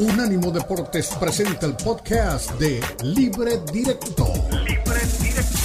Unánimo Deportes presenta el podcast de Libre Directo. Libre Directo.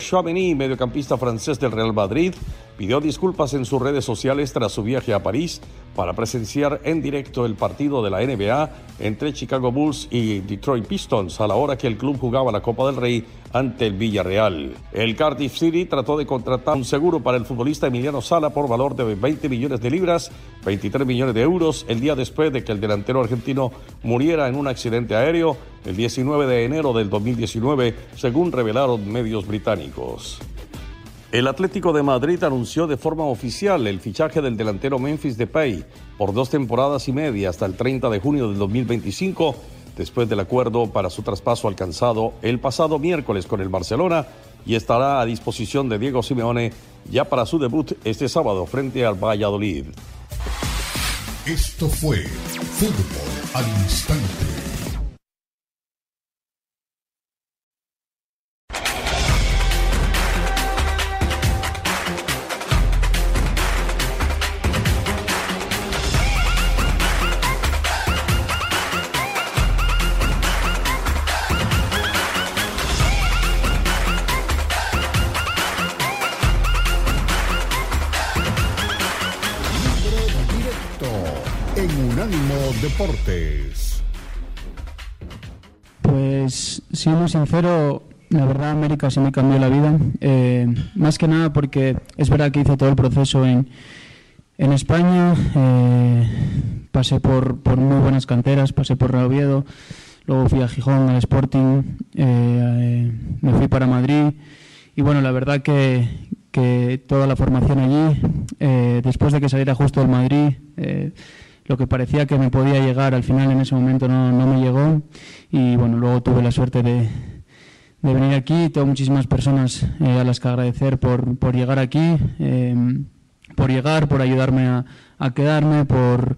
Chouameni, mediocampista francés del Real Madrid, pidió disculpas en sus redes sociales tras su viaje a París para presenciar en directo el partido de la NBA entre Chicago Bulls y Detroit Pistons a la hora que el club jugaba la Copa del Rey ante el Villarreal. El Cardiff City trató de contratar un seguro para el futbolista Emiliano Sala por valor de 20 millones de libras, 23 millones de euros, el día después de que el delantero argentino muriera en un accidente aéreo el 19 de enero del 2019, según revelaron medios británicos. El Atlético de Madrid anunció de forma oficial el fichaje del delantero Memphis Depay por dos temporadas y media hasta el 30 de junio del 2025, después del acuerdo para su traspaso alcanzado el pasado miércoles con el Barcelona y estará a disposición de Diego Simeone ya para su debut este sábado frente al Valladolid. Esto fue Fútbol al Instante. Deportes. Pues siendo sincero, la verdad América sí me cambió la vida. Eh, más que nada porque es verdad que hice todo el proceso en, en España. Eh, pasé por, por, muy buenas canteras, pasé por Oviedo, luego fui a Gijón, al Sporting, eh, me fui para Madrid. Y bueno, la verdad que, que toda la formación allí, después de que saliera justo del Madrid, lo que parecía que me podía llegar al final en ese momento no, no me llegó. Y bueno, luego tuve la suerte de, de venir aquí, tengo muchísimas personas eh, a las que agradecer por, por llegar aquí, em, por llegar, por ayudarme a, quedarme, por,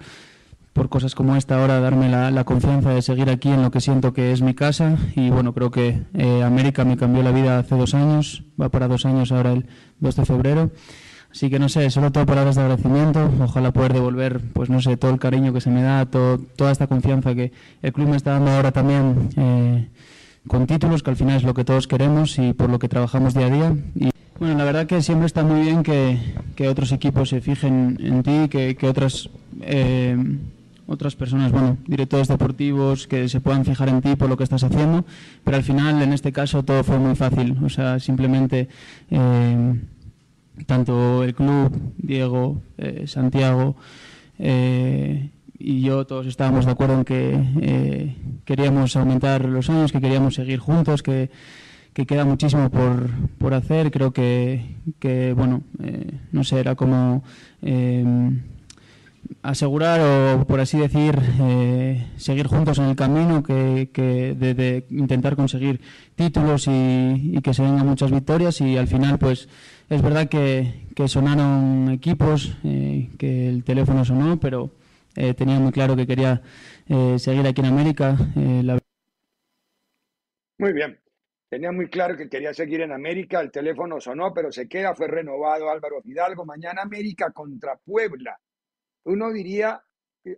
por cosas como esta ahora, darme la, la, confianza de seguir aquí en lo que siento que es mi casa. Y bueno, creo que eh, América me cambió la vida hace dos años, va para dos años ahora el 2 de febrero Así que no sé, solo todo palabras de agradecimiento. Ojalá poder devolver, pues no sé, todo el cariño que se me da, todo, toda esta confianza que el club me está dando ahora también eh, con títulos, que al final es lo que todos queremos y por lo que trabajamos día a día. Y bueno, la verdad que siempre está muy bien que, que otros equipos se fijen en ti, que, que otras eh, otras personas, bueno, directores deportivos que se puedan fijar en ti por lo que estás haciendo, pero al final en este caso todo fue muy fácil, o sea, simplemente eh, tanto el club, Diego, eh, Santiago eh, y yo todos estábamos de acuerdo en que eh, queríamos aumentar los años, que queríamos seguir juntos, que, que queda muchísimo por, por, hacer. Creo que, que bueno, no sé, era como asegurar o, por así decir, seguir juntos en el camino, que, que de, intentar conseguir títulos y, y, que se vengan muchas victorias y al final, pues es verdad que, sonaron equipos, eh, que el teléfono sonó, pero eh, tenía muy claro que quería eh, seguir aquí en América. Muy bien. Tenía muy claro que quería seguir en América, el teléfono sonó, pero se queda, fue renovado Álvaro Fidalgo. Mañana América contra Puebla. Uno diría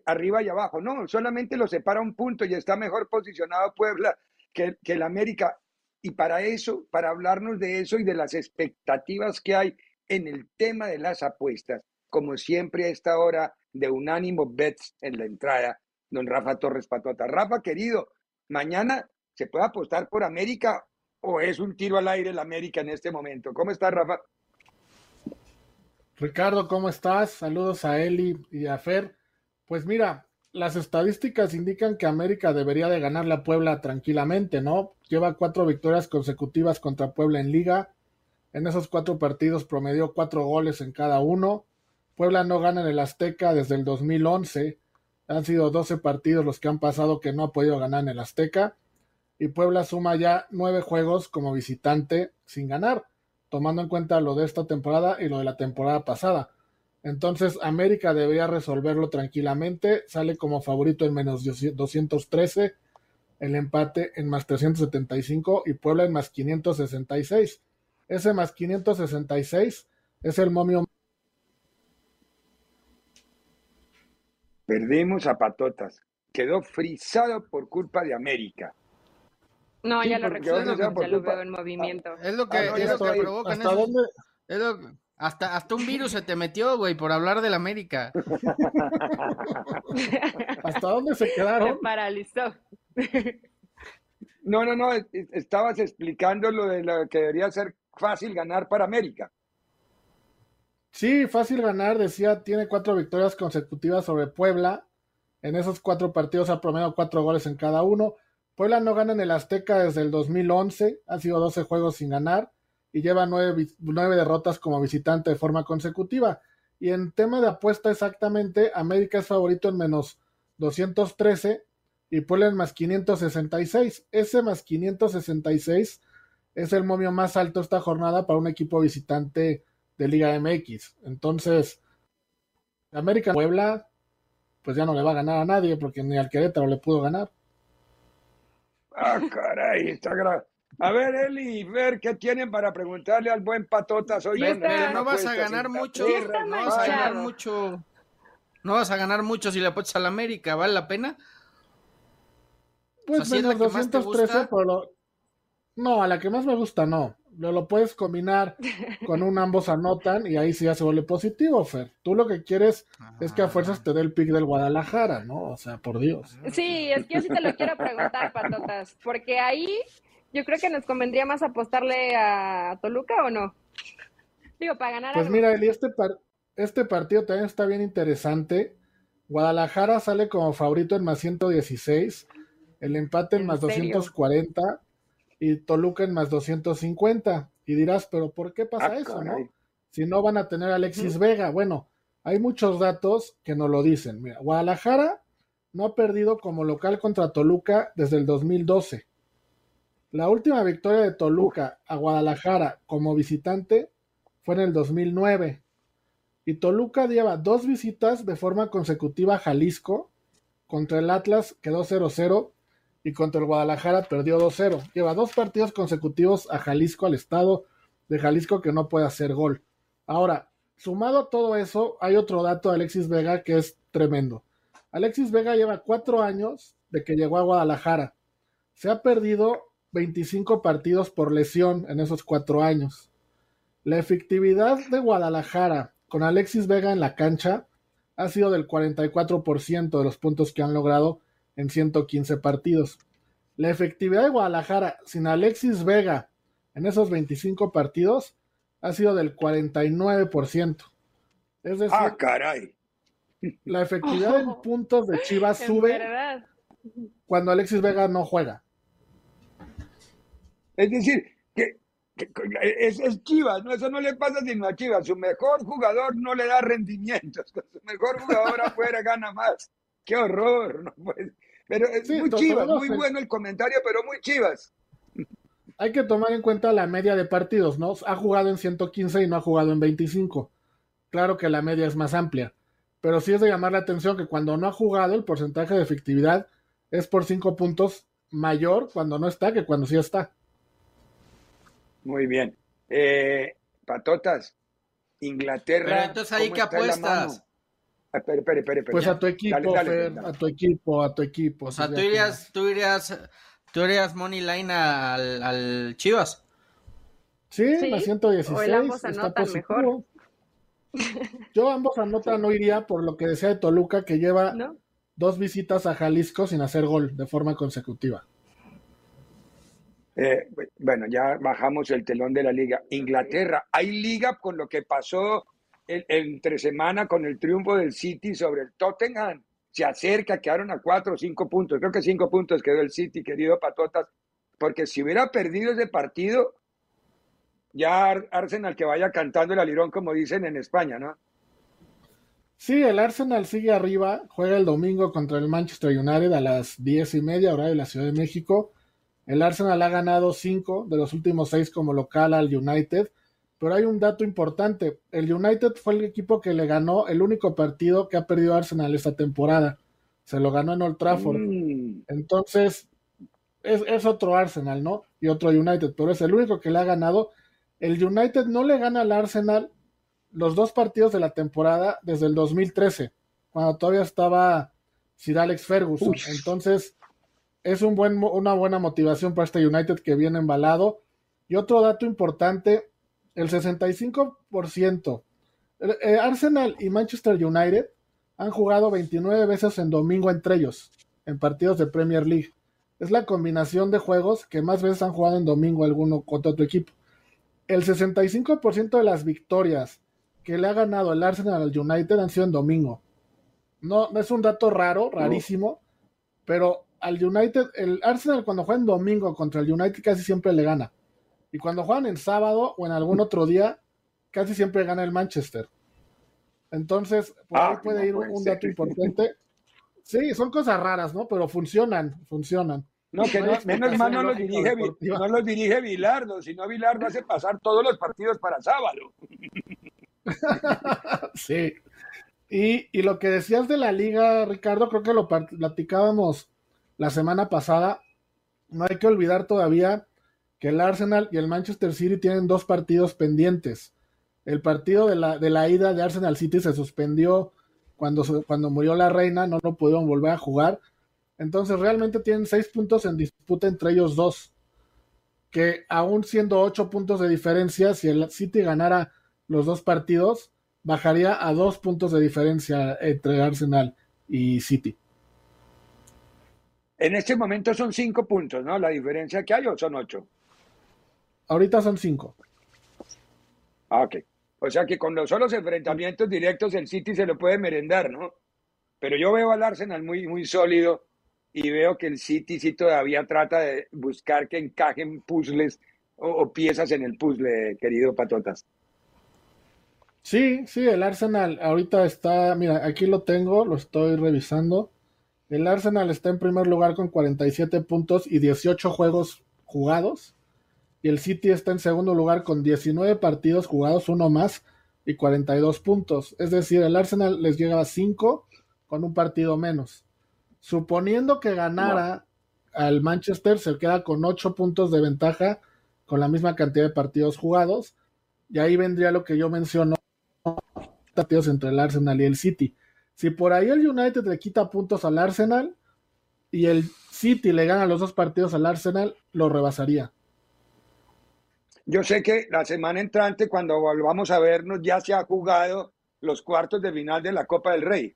arriba y abajo. No, solamente lo separa un punto y está mejor posicionado Puebla que, que el América. Y para eso, para hablarnos de eso y de las expectativas que hay en el tema de las apuestas, como siempre a esta hora de Unánimo Bets en la entrada, don Rafa Torres Patota. Rafa, querido, mañana se puede apostar por América o es un tiro al aire el América en este momento. ¿Cómo estás, Rafa? Ricardo, ¿cómo estás? Saludos a Eli y a Fer. Pues mira, las estadísticas indican que América debería de ganar la Puebla tranquilamente, ¿no? Lleva cuatro victorias consecutivas contra Puebla en liga. En esos cuatro partidos promedió cuatro goles en cada uno. Puebla no gana en el Azteca desde el 2011. Han sido 12 partidos los que han pasado que no ha podido ganar en el Azteca. Y Puebla suma ya nueve juegos como visitante sin ganar, tomando en cuenta lo de esta temporada y lo de la temporada pasada. Entonces América debería resolverlo tranquilamente. Sale como favorito en menos 213, el empate en más 375 y Puebla en más 566. Ese más 566 es el momio Perdimos a Patotas. Quedó frisado por culpa de América. No, Sí, ya lo porque recuerdo, ya ya lo veo en movimiento. Es lo que, Ah, no, es lo que estoy- provocan ¿Hasta esos- dónde? es lo- hasta, hasta un virus se te metió, güey, por hablar del América. ¿Hasta dónde se Se quedaron? paralizó. No, no, no, es- es- estabas explicando lo de lo que debería ser fácil ganar para América. Sí, fácil ganar, decía, tiene cuatro victorias consecutivas sobre Puebla. En esos cuatro partidos ha promediado cuatro goles en cada uno. Puebla no gana en el Azteca desde el 2011, ha sido 12 juegos sin ganar y lleva nueve, nueve derrotas como visitante de forma consecutiva. Y en tema de apuesta exactamente, América es favorito en menos 213 y Puebla en más 566. Ese más 566 es el momio más alto esta jornada para un equipo visitante de Liga MX. Entonces, América Puebla, pues ya no le va a ganar a nadie porque ni al Querétaro le pudo ganar. Ah, caray, está gra- A ver, Eli, ver qué tienen para preguntarle al buen Patotas hoy. No vas a ganar mucho, no vas a ganar mucho. No vas a ganar mucho si le apuestas al América, ¿vale la pena? Pues O sea, ¿sí es la menos que más te 213, gusta? pero lo- no, a la que más me gusta no. Lo, lo puedes combinar con un ambos anotan y ahí sí ya se vuelve positivo, Fer. Tú lo que quieres es que a fuerzas te dé el pick del Guadalajara, ¿no? O sea, por Dios. Sí, es que yo sí te lo quiero preguntar, Patotas, porque ahí yo creo que nos convendría más apostarle a Toluca o no. Digo, para ganar Pues algo. mira, Eli, este, par- este partido también está bien interesante. Guadalajara sale como favorito en más 116, el empate en ¿En más serio? 240 y Toluca en más 250. Y dirás, pero ¿por qué pasa Ah, eso, no? Si no van a tener a Alexis Vega. Bueno, hay muchos datos que nos lo dicen. Mira, Guadalajara no ha perdido como local contra Toluca desde el 2012. La última victoria de Toluca a Guadalajara como visitante fue en el 2009. Y Toluca lleva dos visitas de forma consecutiva a Jalisco. Contra el Atlas quedó 0-0 y contra el Guadalajara perdió 2-0. Lleva dos partidos consecutivos a Jalisco, al estado de Jalisco que no puede hacer gol. Ahora, sumado a todo eso, hay otro dato de Alexis Vega que es tremendo. Alexis Vega lleva cuatro años de que llegó a Guadalajara. Se ha perdido 25 partidos por lesión en esos cuatro años. La efectividad de Guadalajara con Alexis Vega en la cancha ha sido del 44% de los puntos que han logrado en 115 partidos. La efectividad de Guadalajara sin Alexis Vega en esos 25 partidos ha sido del 49%. Es decir, Ah, caray. la efectividad en puntos de Chivas sube verdad. cuando Alexis Vega no juega. Es decir, que, que- es, es Chivas, ¿no? Eso no le pasa sino a Chivas. Su mejor jugador no le da rendimientos. Su mejor jugador afuera gana más. ¡Qué horror! No puede- Pero es Sí, muy Chivas, muy en- bueno el comentario, pero muy Chivas. Hay que tomar en cuenta la media de partidos, ¿no? Ha jugado en 115 y no ha jugado en 25. Claro que la media es más amplia, pero sí es de llamar la atención que cuando no ha jugado el porcentaje de efectividad es por 5 puntos mayor cuando no está que cuando sí está. Muy bien. Eh, patotas, Inglaterra. Pero entonces ahí ¿cómo que apuestas. mano? Ah, Espere, espere, espere, espere. Pues a tu equipo, Dale, dale, Fer, dale. a tu equipo, a tu equipo. O sea, Sí, tú irías, tú irías, tú irías money line al, al Chivas. Sí, Sí, la 116. o el ambos está anotan mejor. Yo ambos anotan no iría por lo que decía de Toluca, que lleva ¿No? dos visitas a Jalisco sin hacer gol de forma consecutiva. Eh, bueno, ya bajamos el telón de la liga. Inglaterra, hay liga con lo que pasó el- entre semana con el triunfo del City sobre el Tottenham. Se acerca, quedaron a cuatro o cinco puntos. Creo que cinco puntos quedó el City, querido Patotas. Porque si hubiera perdido ese partido, ya Ar- Arsenal que vaya cantando el alirón, como dicen en España, ¿no? Sí, el Arsenal sigue arriba, juega el domingo contra el Manchester United a las diez y media, hora de la Ciudad de México. El Arsenal ha ganado cinco de los últimos seis como local al United, pero hay un dato importante. El United fue el equipo que le ganó el único partido que ha perdido Arsenal esta temporada. Se lo ganó en Old Trafford. Mm, Entonces, es, es otro Arsenal, ¿no? Y otro United, pero es el único que le ha ganado. El United no le gana al Arsenal los dos partidos de la temporada desde el 2013. cuando todavía estaba Sir Alex Ferguson. Entonces, es un buen, una buena motivación para este United que viene embalado. Y otro dato importante, el 65%. Eh, Arsenal y Manchester United han jugado 29 veces en domingo entre ellos, en partidos de Premier League. Es la combinación de juegos que más veces han jugado en domingo alguno contra otro equipo. El 65% de las victorias que le ha ganado el Arsenal al United han sido en domingo. No, es un dato raro, rarísimo, pero al United, el Arsenal cuando juega en domingo contra el United casi siempre le gana. Y cuando juegan en sábado o en algún otro día, casi siempre gana el Manchester. Entonces, por ahí ah, puede ir un dato importante. Sí, son cosas raras, ¿no? Pero funcionan, funcionan. No, que no, menos mal no los, dirige, no los dirige Vilardo, sino Vilardo hace pasar todos los partidos para sábado. sí. Y, y, lo que decías de la liga, Ricardo, creo que lo platicábamos la semana pasada. No hay que olvidar todavía que el Arsenal y el Manchester City tienen dos partidos pendientes. El partido de la, de la ida de Arsenal City se suspendió cuando, cuando murió la reina, no lo pudieron volver a jugar. Entonces realmente tienen seis puntos en disputa entre ellos dos. Que aún siendo ocho puntos de diferencia, si el City ganara los dos partidos, bajaría a dos puntos de diferencia entre Arsenal y City. En este momento son cinco puntos, ¿no? La diferencia que hay o son ocho. Ahorita son cinco. Ah, ok. O sea que con los solos enfrentamientos directos el City se lo puede merendar, ¿no? Pero yo veo al Arsenal muy, muy sólido y veo que el City sí todavía trata de buscar que encajen puzzles o, piezas en el puzzle, querido Patotas. Sí, sí, el Arsenal ahorita está, mira, aquí lo tengo, lo estoy revisando. El Arsenal está en primer lugar con 47 puntos y 18 juegos jugados y el City está en segundo lugar con 19 partidos jugados, uno más y 42 puntos. Es decir, el Arsenal les llega a 5 con un partido menos. Suponiendo que ganara al Manchester, se queda con 8 puntos de ventaja con la misma cantidad de partidos jugados. Y ahí vendría lo que yo menciono, partidos entre el Arsenal y el City. Si por ahí el United le quita puntos al Arsenal y el City le gana los dos partidos al Arsenal, lo rebasaría. Yo sé que la semana entrante, cuando volvamos a vernos, ya se ha jugado los cuartos de final de la Copa del Rey,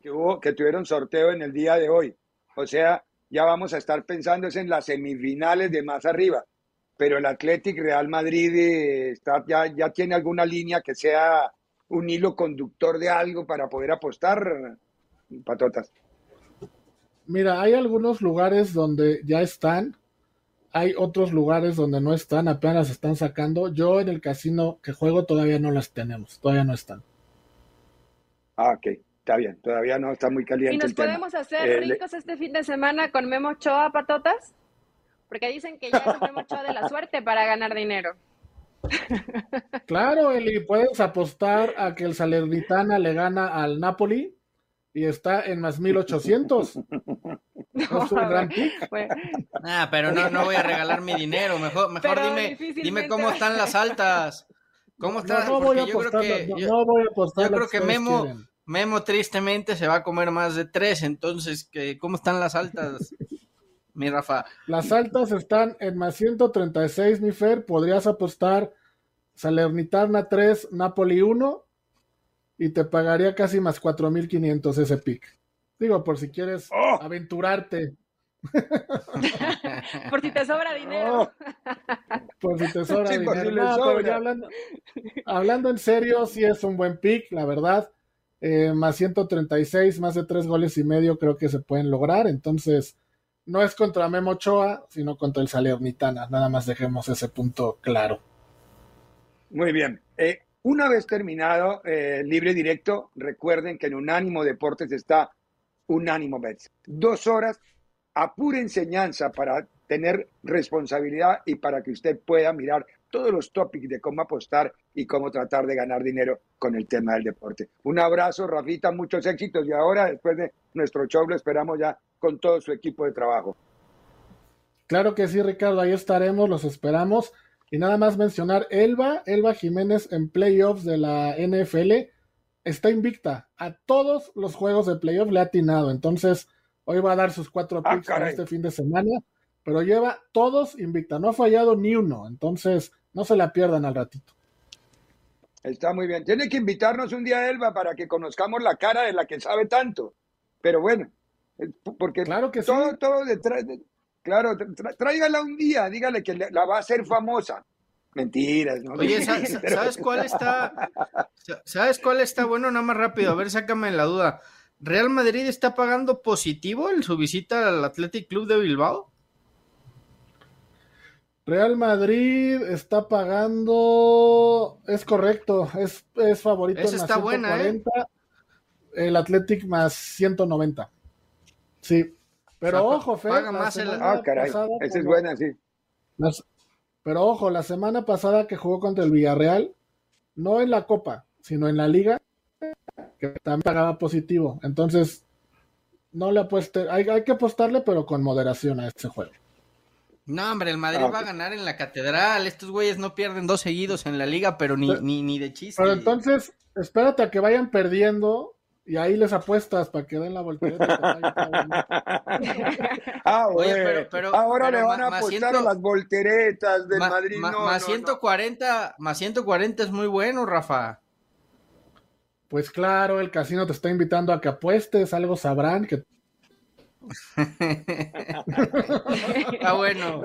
que, tuvieron sorteo en el día de hoy. O sea, ya vamos a estar pensando en las semifinales de más arriba. Pero el Athletic Real Madrid eh, está, ya tiene alguna línea que sea un hilo conductor de algo para poder apostar, patotas. Mira, hay algunos lugares donde ya están, hay otros lugares donde no están, apenas están sacando. Yo en el casino que juego todavía no las tenemos, todavía no están. Ah, ok, está bien, todavía no está muy caliente. ¿Y nos podemos hacer eh, ricos este fin de semana con Memo Choa, patotas? Porque dicen que ya es Memo Choa de la suerte para ganar dinero. Claro, Eli, puedes apostar a que el Salernitana le gana al Napoli y está en más 1800. No, es un gran Ah, pero no, no voy a regalar mi dinero. Mejor, mejor dime, dime cómo están las altas. ¿Cómo están? No, voy a yo creo que, yo, voy a apostar yo creo que Memo, Memo tristemente se va a comer más de tres. Entonces, ¿cómo están las altas? Mi Rafa. Las altas están en más 136, mi Fer. Podrías apostar Salernitana 3, Napoli 1 y te pagaría casi más 4.500 ese pick. Digo, por si quieres ¡Oh! aventurarte. por si te sobra dinero. ¡Oh! por si te sobra dinero. hablando, en serio, sí es un buen pick, la verdad. Eh, más 136, más de tres goles y medio creo que se pueden lograr. Entonces, no es contra Memo Ochoa, sino contra el Salernitana. Nada más dejemos ese punto claro. Muy bien. Eh, una vez terminado eh, libre directo, recuerden que en Unánimo Deportes está Unánimo Bets. Dos horas a pura enseñanza para tener responsabilidad y para que usted pueda mirar todos los topics de cómo apostar y cómo tratar de ganar dinero con el tema del deporte. Un abrazo, Rafita, muchos éxitos y ahora, después de nuestro show, lo esperamos ya con todo su equipo de trabajo. Claro que sí, Ricardo, ahí estaremos, los esperamos. Y nada más mencionar Elba, Elba Jiménez en playoffs de la NFL, está invicta. A todos los juegos de playoff le ha atinado. Entonces, hoy va a dar sus cuatro ah, picks para este fin de semana. Pero lleva todos invicta. No ha fallado ni uno. Entonces, no se la pierdan al ratito. Está muy bien. Tiene que invitarnos un día, Elba, para que conozcamos la cara de la que sabe tanto. Pero bueno, porque claro que todo, todo detrás. De, claro, tráigala un día, dígale que la va a hacer famosa. Mentiras, ¿no? Oye, ¿sabes cuál está? ¿Sabes cuál está bueno? Nada más rápido, a ver, sácame la duda. ¿Real Madrid está pagando positivo en su visita al Athletic Club de Bilbao? Real Madrid está pagando, es correcto, es, es favorito Esa está buena, ¿eh? el Athletic más 190. Sí, pero ojo, Fer, paga más el... Ah, caray, esa es buena, sí. Pero ojo, la semana pasada que jugó contra el Villarreal, no en la Copa, sino en la Liga, que también pagaba positivo. Entonces, no le apueste, hay, hay que apostarle, pero con moderación a este juego. No, hombre, el Madrid ah, va a ganar en la catedral. Estos güeyes no pierden dos seguidos en la liga, pero ni, ni, ni de chiste. Pero entonces, espérate a que vayan perdiendo y ahí les apuestas para que den la voltereta. ah, Oye, pero, ahora le van a apostar a las volteretas del Madrid. más 140, más 140 es muy bueno, Rafa. Pues claro, el casino te está invitando a que apuestes, algo sabrán que ah, bueno.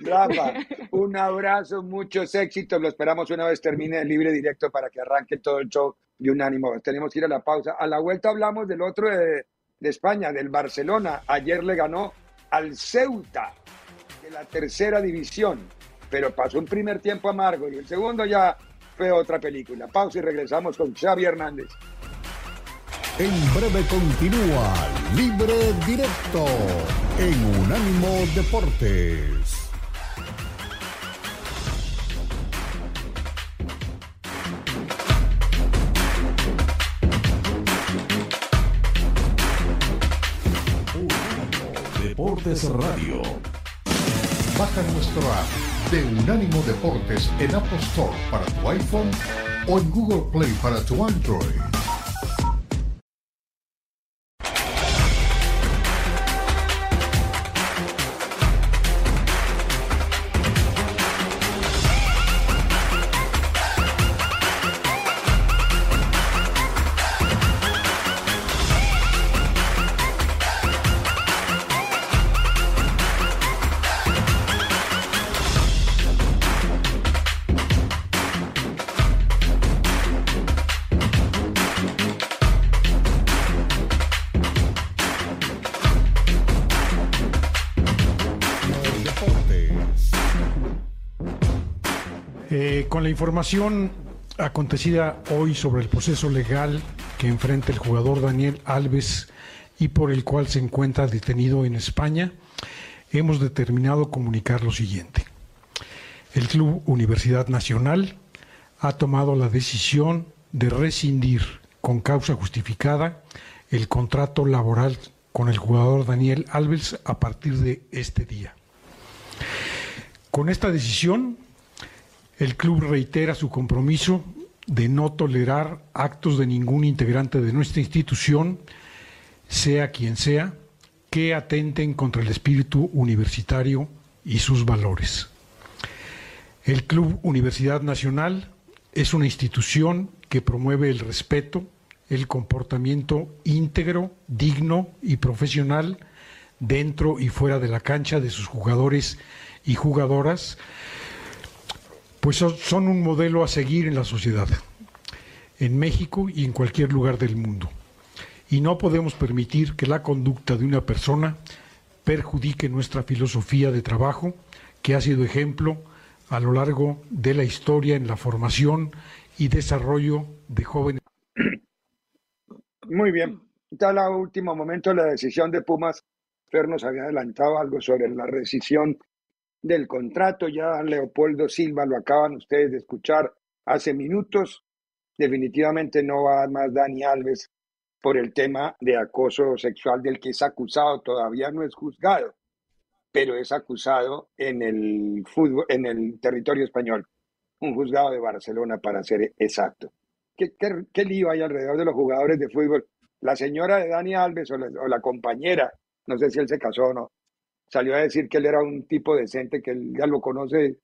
Rafa, un abrazo, muchos éxitos. Lo esperamos una vez termine el libre directo para que arranque todo el show de un ánimo. Tenemos que ir a la pausa. A la vuelta hablamos del otro de, de España, del Barcelona. Ayer le ganó al Ceuta de la tercera división, pero pasó un primer tiempo amargo y el segundo ya fue otra película. Pausa y regresamos con Xavi Hernández. En breve continúa Libre Directo en Unánimo Deportes. Radio. Baja nuestro app de Unánimo Deportes en Apple Store para tu iPhone o en Google Play para tu Android. Con la información acontecida hoy sobre el proceso legal que enfrenta el jugador Daniel Alves y por el cual se encuentra detenido en España, hemos determinado comunicar lo siguiente. El Club Universidad Nacional ha tomado la decisión de rescindir con causa justificada el contrato laboral con el jugador Daniel Alves a partir de este día. Con esta decisión el club reitera su compromiso de no tolerar actos de ningún integrante de nuestra institución, sea quien sea, que atenten contra el espíritu universitario y sus valores. El Club Universidad Nacional es una institución que promueve el respeto, el comportamiento íntegro, digno y profesional dentro y fuera de la cancha de sus jugadores y jugadoras, pues son un modelo a seguir en la sociedad, en México y en cualquier lugar del mundo. Y no podemos permitir que la conducta de una persona perjudique nuestra filosofía de trabajo, que ha sido ejemplo a lo largo de la historia en la formación y desarrollo de jóvenes. Muy bien. Está el último momento la decisión de Pumas. Fer nos había adelantado algo sobre la rescisión del contrato. Ya Leopoldo Silva lo acaban ustedes de escuchar hace minutos. Definitivamente no va más Dani Alves por el tema de acoso sexual del que es acusado. Todavía no es juzgado, pero es acusado en el fútbol, en el territorio español. Un juzgado de Barcelona para ser exacto. qué, qué, lío hay alrededor de los jugadores de fútbol. La señora de Dani Alves o la, compañera, no sé si él se casó o no, salió a decir que él era un tipo decente, que él ya lo conoce,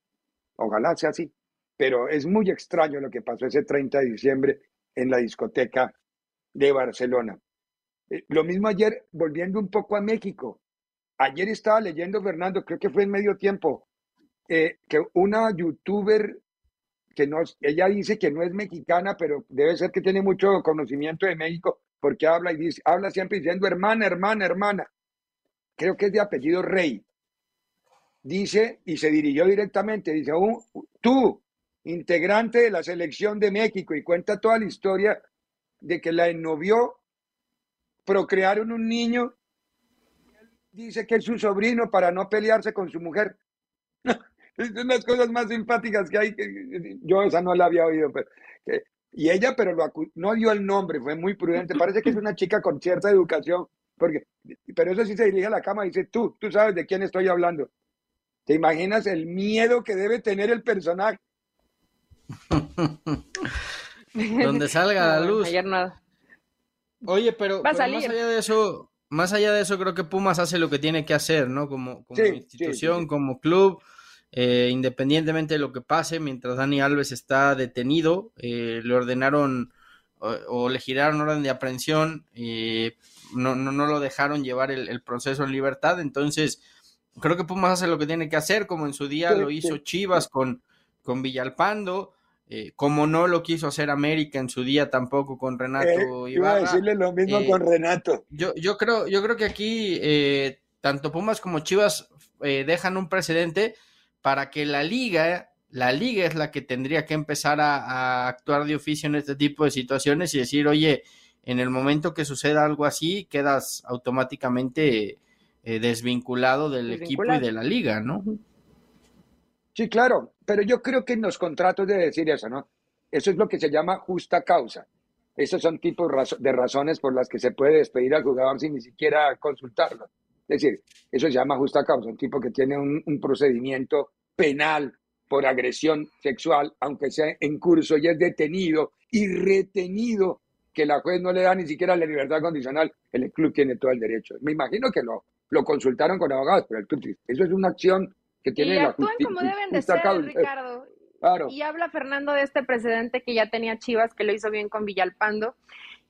ojalá sea así. Pero es muy extraño lo que pasó ese 30 de diciembre en la discoteca de Barcelona. Eh, lo mismo ayer, volviendo un poco a México. Ayer estaba leyendo, Fernando, creo que fue en medio tiempo, eh, que una youtuber que no, ella dice que no es mexicana, pero debe ser que tiene mucho conocimiento de México, porque habla y dice, habla siempre diciendo hermana, hermana, hermana. Creo que es de apellido Rey. Dice, y se dirigió directamente, dice, tú, integrante de la selección de México, y cuenta toda la historia de que la ennovió, procrearon un niño, dice que es su sobrino para no pelearse con su mujer. es una de las cosas más simpáticas que hay. Yo esa no la había oído. Pero, y ella, pero no dio el nombre, fue muy prudente. Parece que es una chica con cierta educación, porque, pero eso sí se dirige a la cama y dice, tú, tú sabes de quién estoy hablando. ¿Te imaginas el miedo que debe tener el personaje? Donde salga la luz. Ayer nada. Oye, pero, más allá de eso, más allá de eso, creo que Pumas hace lo que tiene que hacer, ¿no? Como, como institución, como club. Eh, independientemente de lo que pase, mientras Dani Alves está detenido, eh, le ordenaron o, le giraron orden de aprehensión, eh, no, no, no, lo dejaron llevar el, proceso en libertad, entonces creo que Pumas hace lo que tiene que hacer, como en su día lo hizo Chivas con, con Villalpando, como no lo quiso hacer América en su día tampoco con Renato Iba a decirle lo mismo con Renato. Yo, yo, creo, yo creo que aquí tanto Pumas como Chivas dejan un precedente para que la liga, la liga es la que tendría que empezar a, actuar de oficio en este tipo de situaciones y decir, oye, en el momento que suceda algo así, quedas automáticamente eh, desvinculado del equipo y de la liga, ¿no? Sí, claro, pero yo creo que en los contratos debe decir eso, ¿no? Eso es lo que se llama justa causa. Esos son tipos de razones por las que se puede despedir al jugador sin ni siquiera consultarlo. Es decir, eso se llama justa causa, un tipo que tiene un, procedimiento penal por agresión sexual, aunque sea en curso y es detenido y retenido, que la juez no le da ni siquiera la libertad condicional, el club tiene todo el derecho. Me imagino que lo, lo consultaron con abogados, pero el club, eso es una acción que tiene y la actúan como deben de ser, Ricardo. Y habla Fernando de este precedente que ya tenía Chivas, que lo hizo bien con Villalpando.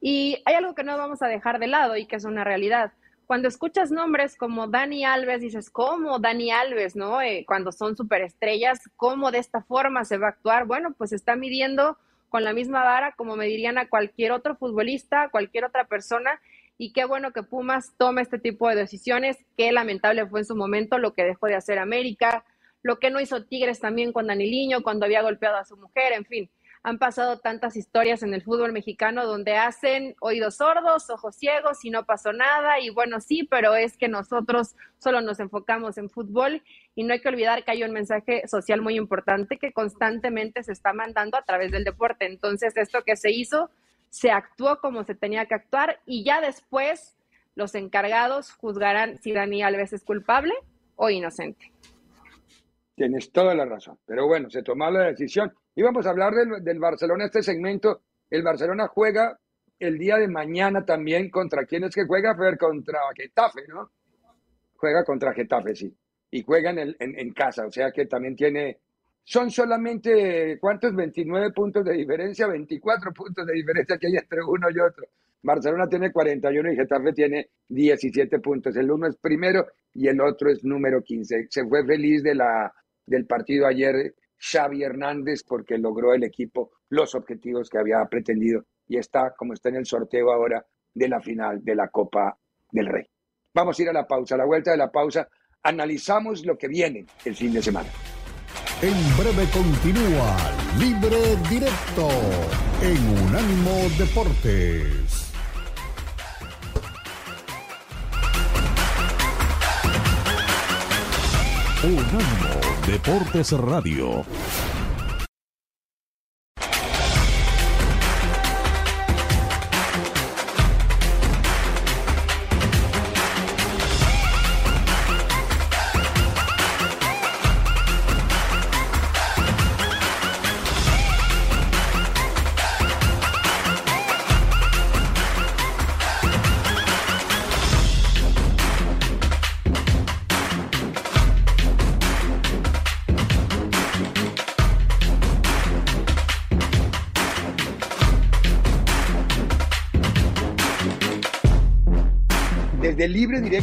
Y hay algo que no vamos a dejar de lado y que es una realidad cuando escuchas nombres como Dani Alves, dices, ¿cómo Dani Alves, no? Eh, cuando son superestrellas, ¿cómo de esta forma se va a actuar? Bueno, pues está midiendo con la misma vara como me dirían a cualquier otro futbolista, cualquier otra persona. Y qué bueno que Pumas tome este tipo de decisiones. Qué lamentable fue en su momento lo que dejó de hacer América, lo que no hizo Tigres también con Daniliño cuando había golpeado a su mujer, en fin han pasado tantas historias en el fútbol mexicano donde hacen oídos sordos, ojos ciegos y no pasó nada. Y bueno, sí, pero es que nosotros solo nos enfocamos en fútbol y no hay que olvidar que hay un mensaje social muy importante que constantemente se está mandando a través del deporte. Entonces, esto que se hizo, se actuó como se tenía que actuar y ya después los encargados juzgarán si Dani Alves es culpable o inocente. Tienes toda la razón. Pero bueno, se tomó la decisión. Íbamos a hablar del, del Barcelona, este segmento. El Barcelona juega el día de mañana también contra quién es que juega, Fer, contra Getafe, ¿no? Juega contra Getafe, sí. Y juega en, el, en, casa, o sea que también tiene. Son solamente, ¿cuántos? 29 puntos de diferencia, 24 puntos de diferencia que hay entre uno y otro. Barcelona tiene 41 y Getafe tiene 17 puntos. El uno es primero y el otro es número 15. Se fue feliz de la del partido ayer Xavi Hernández porque logró el equipo los objetivos que había pretendido y está como está en el sorteo ahora de la final de la Copa del Rey. Vamos a ir a la pausa, a la vuelta de la pausa analizamos lo que viene el fin de semana. En breve continúa Libre Directo en Unánimo Deportes. Unánimo Deportes Radio.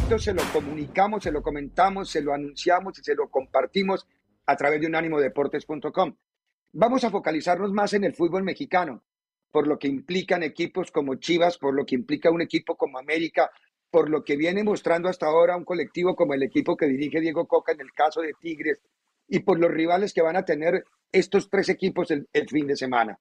Se lo comunicamos, se lo comentamos, se lo anunciamos y se lo compartimos a través de unánimodeportes.com. Vamos a focalizarnos más en el fútbol mexicano, por lo que implican equipos como Chivas, por lo que implica un equipo como América, por lo que viene mostrando hasta ahora un colectivo como el equipo que dirige Diego Coca en el caso de Tigres y por los rivales que van a tener estos tres equipos el, fin de semana.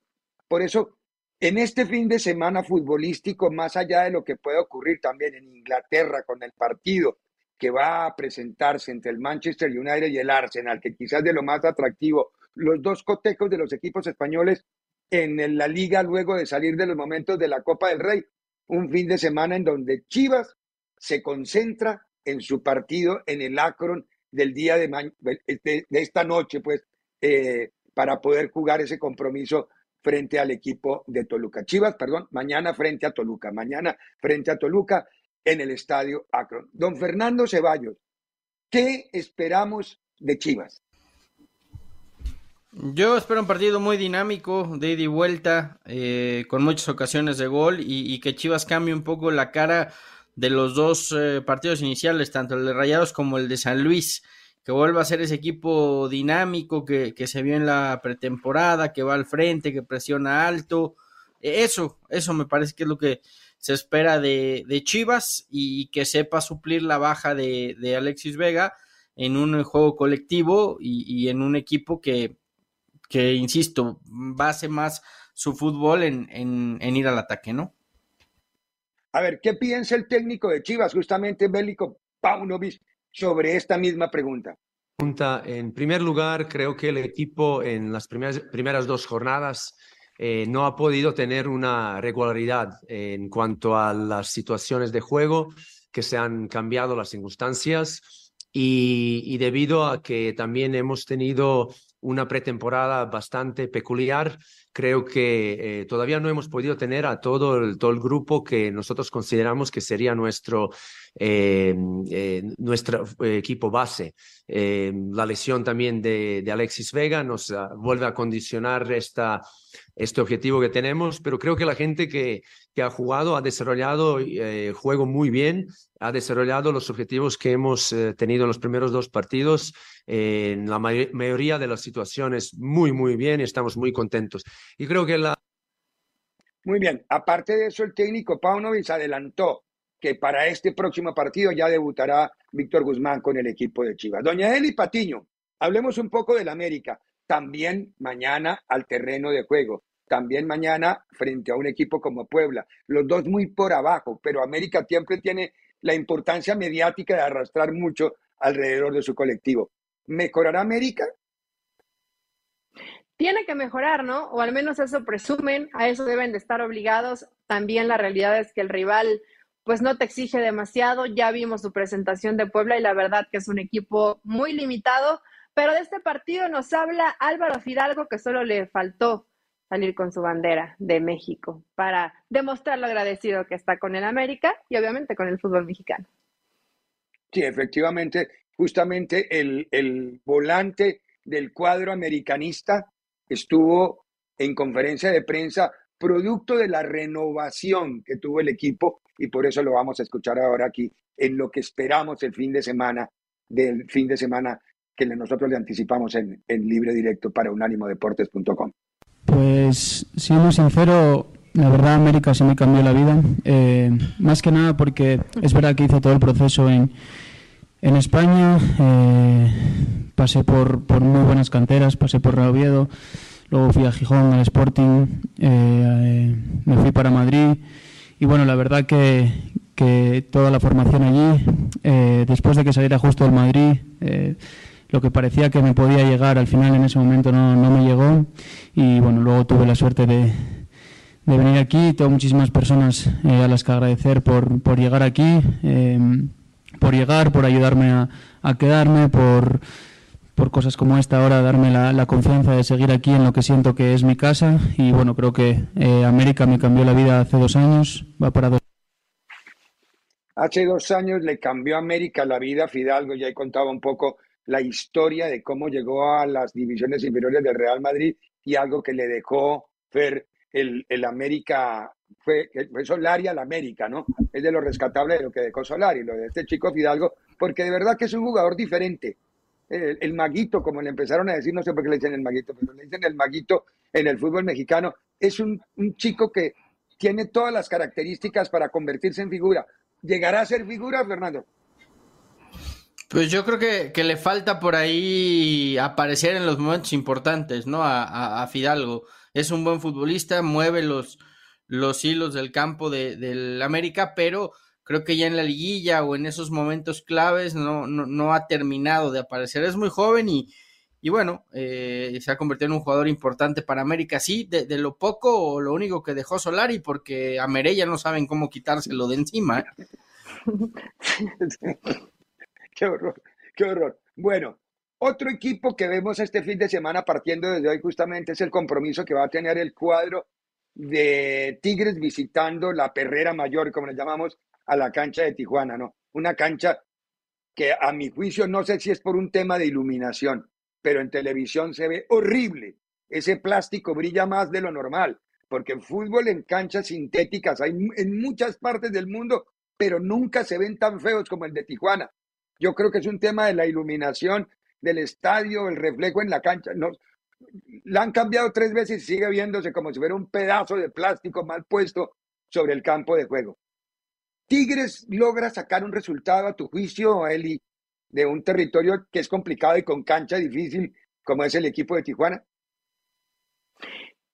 Por eso, en este fin de semana futbolístico, más allá de lo que puede ocurrir también en Inglaterra con el partido que va a presentarse entre el Manchester United y el Arsenal, que quizás de lo más atractivo, los dos cotecos de los equipos españoles en la liga luego de salir de los momentos de la Copa del Rey. Un fin de semana en donde Chivas se concentra en su partido en el Akron del día de, de, esta noche, pues, eh, para poder jugar ese compromiso frente al equipo de Toluca. Chivas, perdón, mañana frente a Toluca, mañana frente a Toluca en el estadio Akron. Don Fernando Ceballos, ¿qué esperamos de Chivas? Yo espero un partido muy dinámico, de ida y vuelta, eh, con muchas ocasiones de gol y, que Chivas cambie un poco la cara de los dos eh, partidos iniciales, tanto el de Rayados como el de San Luis, que vuelva a ser ese equipo dinámico que, se vio en la pretemporada, que va al frente, que presiona alto. E, eso, eso me parece que es lo que se espera de, Chivas y que sepa suplir la baja de, Alexis Vega en un juego colectivo y, en un equipo que, que, insisto, base más su fútbol en, en ir al ataque, ¿no? A ver, ¿qué piensa el técnico de Chivas, justamente Bélico Paunovic, sobre esta misma pregunta? En primer lugar, creo que el equipo en las primeras, primeras dos jornadas eh, no ha podido tener una regularidad en cuanto a las situaciones de juego, que se han cambiado las circunstancias y, y debido a que también hemos tenido una pretemporada bastante peculiar. Creo que eh, todavía no hemos podido tener a todo el, todo el grupo que nosotros consideramos que sería nuestro, eh, eh, nuestro equipo base. la lesión también de, de Alexis Vega nos ah, vuelve a condicionar esta, este objetivo que tenemos, pero creo que la gente que, que ha jugado ha desarrollado eh, juego muy bien, ha desarrollado los objetivos que hemos eh, tenido en los primeros dos partidos, en la mayoría de las situaciones muy, muy bien y estamos muy contentos. Y creo que la... Muy bien, aparte de eso, el técnico Paunovic adelantó que para este próximo partido ya debutará Víctor Guzmán con el equipo de Chivas. Doña Eli Patiño, hablemos un poco del América también mañana al terreno de juego. También mañana frente a un equipo como Puebla. Los dos muy por abajo, pero América siempre tiene la importancia mediática de arrastrar mucho alrededor de su colectivo. ¿Mejorará América? Tiene que mejorar, ¿no? O al menos eso presumen, a eso deben de estar obligados. También la realidad es que el rival pues no te exige demasiado. Ya vimos su presentación de Puebla y la verdad que es un equipo muy limitado pero de este partido nos habla Álvaro Fidalgo, que solo le faltó salir con su bandera de México para demostrar lo agradecido que está con el América y obviamente con el fútbol mexicano. Sí, efectivamente, justamente el, el volante del cuadro americanista estuvo en conferencia de prensa producto de la renovación que tuvo el equipo y por eso lo vamos a escuchar ahora aquí en lo que esperamos el fin de semana del fin de semana que nosotros le anticipamos en, libre directo para unánimodeportes.com. Pues siendo sincero, la verdad América sí me cambió la vida, eh, más que nada porque es verdad que hice todo el proceso en, en España, eh, pasé por, por muy buenas canteras, pasé por Real Oviedo, luego fui a Gijón, al Sporting, eh, me fui para Madrid. Y bueno, la verdad que, que toda la formación allí, después de que saliera justo del Madrid, lo que parecía que me podía llegar al final en ese momento no, no me llegó. Y bueno, luego tuve la suerte de, de venir aquí, tengo muchísimas personas eh, a las que agradecer por, por llegar aquí, eh, por llegar, por ayudarme a, a, quedarme, por, por cosas como esta ahora, darme la, la, confianza de seguir aquí en lo que siento que es mi casa. Y bueno, creo que eh, América me cambió la vida hace dos años, va para dos Hace dos años le cambió a América la vida, Fidalgo, ya he contado un poco la historia de cómo llegó a las divisiones inferiores del Real Madrid y algo que le dejó ver el, el América fue, fue Solari al América, ¿no? Es de lo rescatable de lo que dejó Solari, lo de este chico Fidalgo, porque de verdad que es un jugador diferente. El, maguito, como le empezaron a decir, no sé por qué le dicen el maguito, pero le dicen el maguito en el fútbol mexicano, es un, un chico que tiene todas las características para convertirse en figura. ¿Llegará a ser figura, Fernando? Pues yo creo que, le falta por ahí aparecer en los momentos importantes, ¿no? A, Fidalgo. Es un buen futbolista, mueve los, los hilos del campo de, del América, pero creo que ya en la liguilla o en esos momentos claves no, no, ha terminado de aparecer. Es muy joven y, y bueno, eh, se ha convertido en un jugador importante para América. Sí, de, lo poco o lo único que dejó Solari, porque a Merella no saben cómo quitárselo de encima. ¿eh? qué horror, qué horror. Bueno, otro equipo que vemos este fin de semana partiendo desde hoy justamente es el compromiso que va a tener el cuadro de Tigres visitando la Perrera Mayor, como le llamamos, a la cancha de Tijuana, ¿no? Una cancha que a mi juicio no sé si es por un tema de iluminación, pero en televisión se ve horrible. Ese plástico brilla más de lo normal, porque en fútbol en canchas sintéticas hay en muchas partes del mundo, pero nunca se ven tan feos como el de Tijuana. Yo creo que es un tema de la iluminación del estadio, el reflejo en la cancha. No, la han cambiado tres veces y sigue viéndose como si fuera un pedazo de plástico mal puesto sobre el campo de juego. Tigres logra sacar un resultado a tu juicio, Eli, de un territorio que es complicado y con cancha difícil como es el equipo de Tijuana.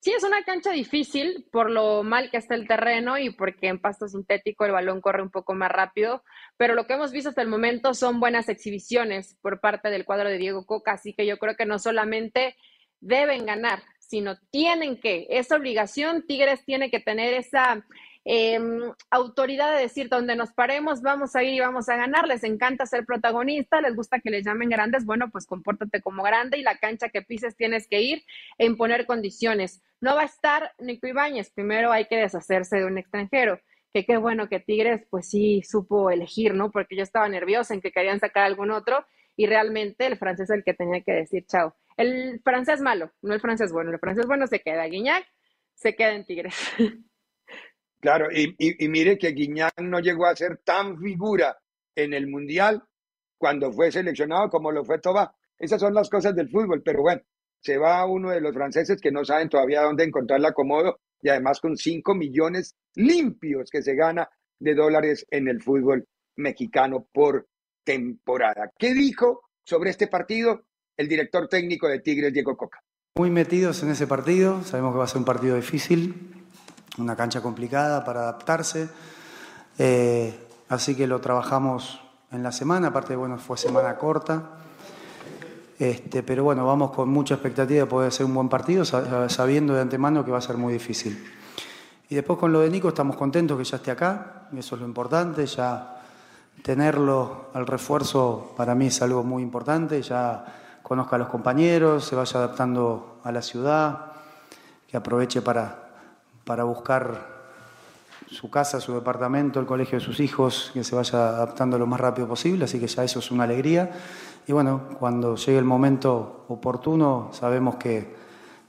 Sí, es una cancha difícil por lo mal que está el terreno y porque en pasto sintético el balón corre un poco más rápido, pero lo que hemos visto hasta el momento son buenas exhibiciones por parte del cuadro de Diego Coca, así que yo creo que no solamente deben ganar, sino tienen que, esa obligación, Tigres tiene que tener esa Em, autoridad de decir donde nos paremos, vamos a ir y vamos a ganar. Les encanta ser protagonista, les gusta que les llamen grandes. Bueno, pues compórtate como grande y la cancha que pises tienes que ir e imponer condiciones. No va a estar Nico Ibáñez. Primero hay que deshacerse de un extranjero. Que qué bueno que Tigres, pues sí, supo elegir, ¿no? Porque yo estaba nerviosa en que querían sacar algún otro y realmente el francés es el que tenía que decir chao. El francés malo, no el francés bueno. El francés bueno se queda. Guiñac se queda en Tigres. Claro, y, mire que Guiñán no llegó a ser tan figura en el Mundial cuando fue seleccionado como lo fue Toba. Esas son las cosas del fútbol, pero bueno, se va uno de los franceses que no saben todavía dónde encontrar el acomodo y además con 5 millones limpios que se gana de dólares en el fútbol mexicano por temporada. ¿Qué dijo sobre este partido el director técnico de Tigres, Diego Coca? Muy metidos en ese partido, sabemos que va a ser un partido difícil, una cancha complicada para adaptarse. Eh, así que lo trabajamos en la semana, aparte, bueno, fue semana corta. Este, pero bueno, vamos con mucha expectativa de poder hacer un buen partido, sabiendo de antemano que va a ser muy difícil. Y después con lo de Nico estamos contentos que ya esté acá, eso es lo importante, ya tenerlo al refuerzo para mí es algo muy importante, ya conozca a los compañeros, se vaya adaptando a la ciudad, que aproveche para, para buscar su casa, su departamento, el colegio de sus hijos, que se vaya adaptando lo más rápido posible, así que ya eso es una alegría. Y bueno, cuando llegue el momento oportuno, sabemos que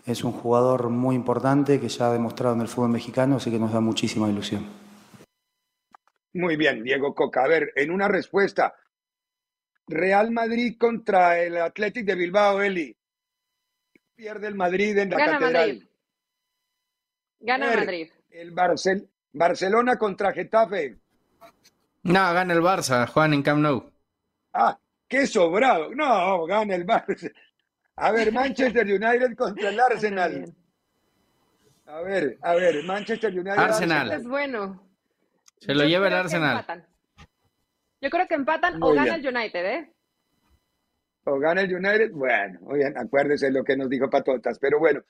es un jugador muy importante que ya ha demostrado en el fútbol mexicano, así que nos da muchísima ilusión. Muy bien, Diego Coca. A ver, en una respuesta, Real Madrid contra el Athletic de Bilbao, Eli. Pierde el Madrid en la catedral. Gana Madrid. El Barcel Barcelona contra Getafe. No, gana el Barça, Juan en Camp Nou. Ah, qué sobrado. No, gana el Barça. A ver, Manchester United contra el Arsenal. A ver, a ver, Manchester United. Arsenal. Es bueno. Se lo lleva el Arsenal. Yo creo que empatan o gana el United, ¿eh? O gana el United. Bueno, oigan, acuérdese lo que nos dijo Patotas. Pero bueno,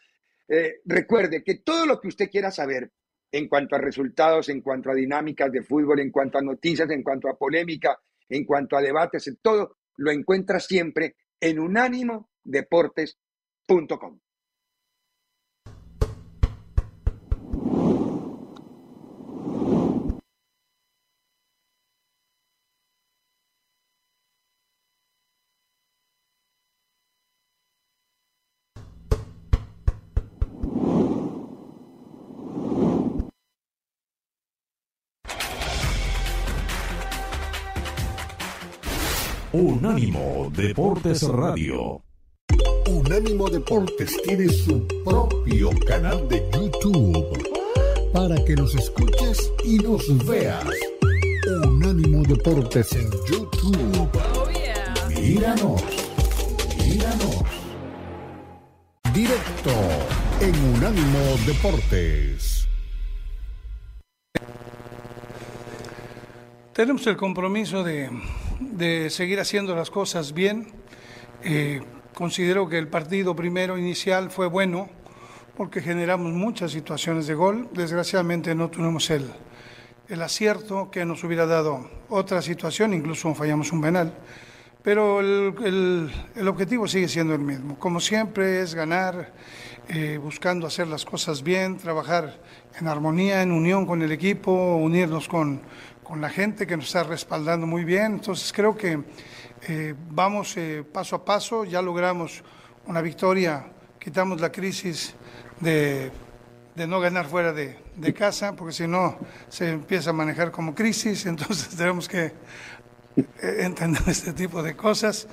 eh, recuerde que todo lo que usted quiera saber en cuanto a resultados, en cuanto a dinámicas de fútbol, en cuanto a noticias, en cuanto a polémica, en cuanto a debates, en todo, lo encuentra siempre en unánimodeportes.com. Unánimo Deportes Radio. Unánimo Deportes tiene su propio canal de YouTube para que nos escuches y nos veas. Unánimo Deportes en YouTube. Míranos, míranos. Directo en Unánimo Deportes. Tenemos el compromiso de, seguir haciendo las cosas bien. Eh, considero que el partido primero inicial fue bueno porque generamos muchas situaciones de gol. Desgraciadamente no tuvimos el, el acierto que nos hubiera dado otra situación, incluso fallamos un penal. Pero el, el, objetivo sigue siendo el mismo. Como siempre es ganar, eh, buscando hacer las cosas bien, trabajar en armonía, en unión con el equipo, unirnos con, con la gente que nos está respaldando muy bien. Entonces creo que eh, vamos eh, paso a paso, ya logramos una victoria, quitamos la crisis de, no ganar fuera de, de, casa, porque si no se empieza a manejar como crisis, entonces tenemos que eh, entender este tipo de cosas.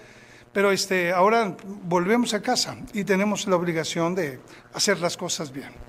Pero este, ahora volvemos a casa y tenemos la obligación de hacer las cosas bien.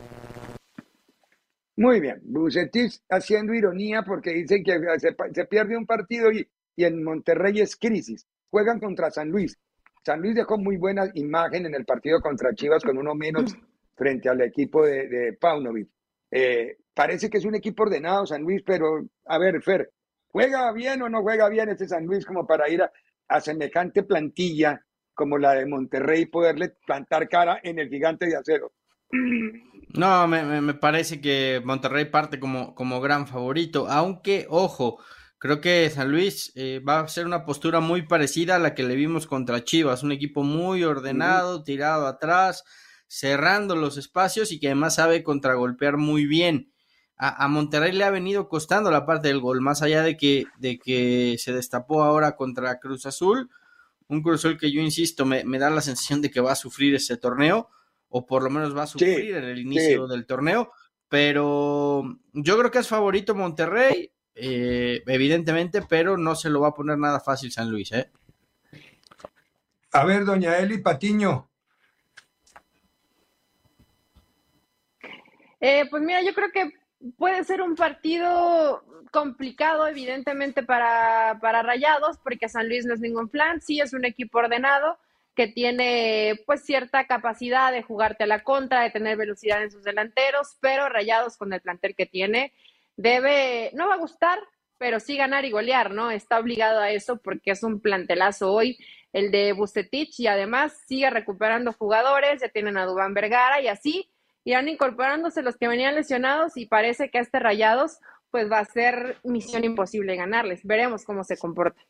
Muy bien, Bucetich haciendo ironía porque dicen que se, pierde un partido y, y, en Monterrey es crisis. Juegan contra San Luis. San Luis dejó muy buena imagen en el partido contra Chivas con uno menos frente al equipo de, de Paunovic. Eh, parece que es un equipo ordenado San Luis, pero a ver, Fer, ¿juega bien o no juega bien este San Luis como para ir a, a semejante plantilla como la de Monterrey y poderle plantar cara en el gigante de acero? No, me, parece que Monterrey parte como, como gran favorito, aunque, ojo, creo que San Luis eh, va a ser una postura muy parecida a la que le vimos contra Chivas, un equipo muy ordenado, tirado atrás, cerrando los espacios y que además sabe contragolpear muy bien. A, Monterrey le ha venido costando la parte del gol, más allá de que, de que se destapó ahora contra Cruz Azul, un Cruz Azul que yo insisto, me, me da la sensación de que va a sufrir ese torneo o por lo menos va a sufrir en el inicio del torneo, pero yo creo que es favorito Monterrey, eh, evidentemente, pero no se lo va a poner nada fácil San Luis, ¿eh? A ver, doña Eli Patiño. Eh, pues mira, yo creo que puede ser un partido complicado, evidentemente, para, para Rayados, porque San Luis no es ningún plan, sí es un equipo ordenado, que tiene pues cierta capacidad de jugarte a la contra, de tener velocidad en sus delanteros, pero Rayados con el plantel que tiene debe, no va a gustar, pero sí ganar y golear, ¿no? Está obligado a eso porque es un plantelazo hoy el de Bustetich y además sigue recuperando jugadores, ya tienen a Dubán Vergara y así irán incorporándose los que venían lesionados y parece que a este Rayados pues va a ser misión imposible ganarles. Veremos cómo se comporta.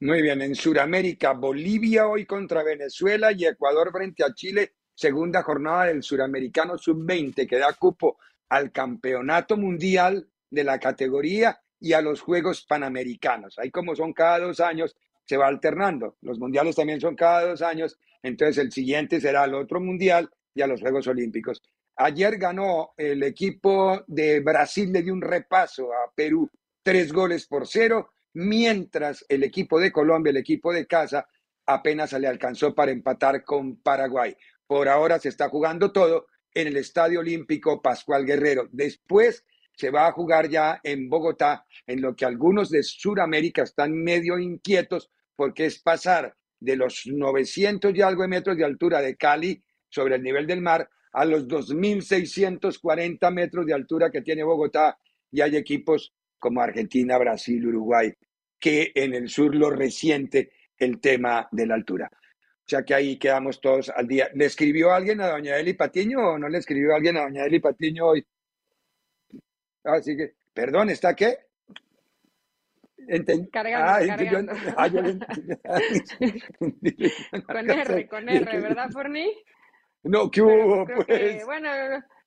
Muy bien, en Sudamérica, Bolivia hoy contra Venezuela y Ecuador frente a Chile, segunda jornada del Suramericano Sub-20 que da cupo al Campeonato Mundial de la categoría y a los Juegos Panamericanos. Ahí como son cada dos años, se va alternando. Los mundiales también son cada dos años, entonces el siguiente será el otro mundial y a los Juegos Olímpicos. Ayer ganó el equipo de Brasil, le dio un repaso a Perú, tres goles por cero mientras el equipo de Colombia, el equipo de casa, apenas se le alcanzó para empatar con Paraguay. Por ahora se está jugando todo en el Estadio Olímpico Pascual Guerrero. Después se va a jugar ya en Bogotá, en lo que algunos de Sudamérica están medio inquietos porque es pasar de los 900 y algo de metros de altura de Cali sobre el nivel del mar a los 2.640 metros de altura que tiene Bogotá y hay equipos como Argentina, Brasil, Uruguay, que en el sur lo resiente el tema de la altura. O sea que ahí quedamos todos al día. ¿Le escribió alguien a doña Eli Patiño o no le escribió alguien a doña Eli Patiño hoy? Así que, perdón, ¿está qué? Cargando, con R, con R, ¿verdad, Forni? No, ¿qué hubo, pues? bueno,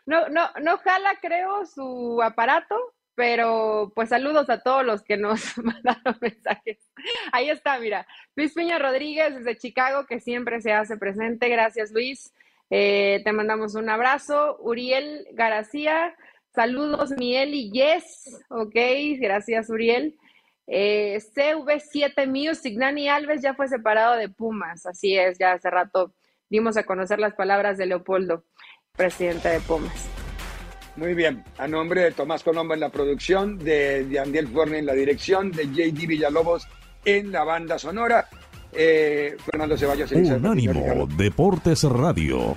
no, no, no jala, creo, su aparato, pero pues saludos a todos los que nos mandaron mensajes. Ahí está, mira, Luis Piña Rodríguez desde Chicago, que siempre se hace presente. Gracias, Luis. Eh, te mandamos un abrazo. Uriel García, saludos, Miel y Yes. Ok, gracias, Uriel. Eh, CV7 Music, Nani Alves ya fue separado de Pumas, así es, ya hace rato dimos a conocer las palabras de Leopoldo, presidente de Pumas. Muy bien, a nombre de Tomás Colombo en la producción, de, Andiel Forni en la dirección, de JD Villalobos en la banda sonora, eh, Fernando Ceballos en Unánimo Deportes Radio.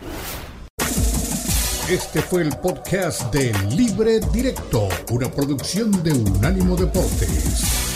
Este fue el podcast de Libre Directo, una producción de Unánimo Deportes.